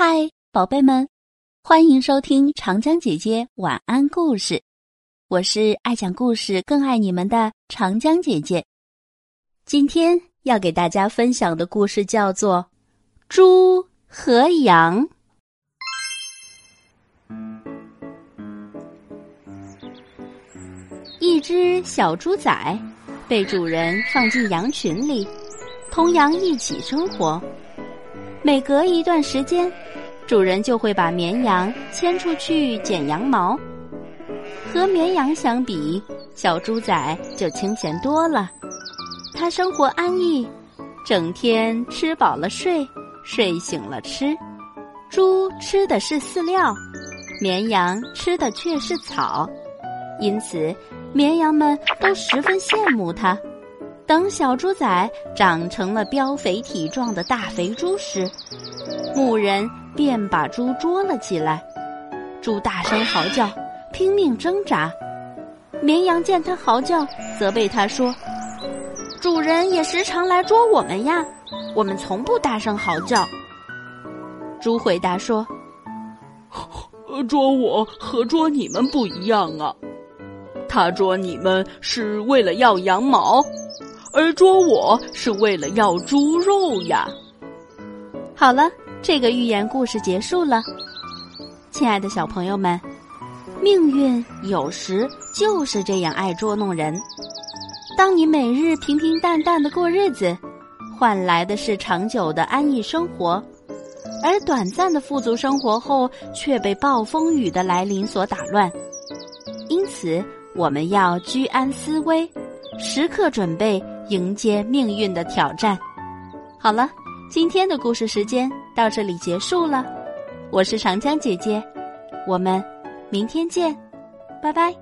嗨，宝贝们，欢迎收听长江姐姐晚安故事。我是爱讲故事、更爱你们的长江姐姐。今天要给大家分享的故事叫做《猪和羊》。一只小猪仔被主人放进羊群里，同羊一起生活。每隔一段时间，主人就会把绵羊牵出去剪羊毛。和绵羊相比，小猪仔就清闲多了。它生活安逸，整天吃饱了睡，睡醒了吃。猪吃的是饲料，绵羊吃的却是草，因此绵羊们都十分羡慕它。等小猪仔长成了膘肥体壮的大肥猪时，牧人便把猪捉了起来。猪大声嚎叫，拼命挣扎。绵羊见它嚎叫，责备它说：“主人也时常来捉我们呀，我们从不大声嚎叫。”猪回答说：“捉我和捉你们不一样啊，他捉你们是为了要羊毛。”而捉我是为了要猪肉呀！好了，这个寓言故事结束了。亲爱的小朋友们，命运有时就是这样爱捉弄人。当你每日平平淡淡的过日子，换来的是长久的安逸生活；而短暂的富足生活后，却被暴风雨的来临所打乱。因此，我们要居安思危，时刻准备。迎接命运的挑战。好了，今天的故事时间到这里结束了。我是长江姐姐，我们明天见，拜拜。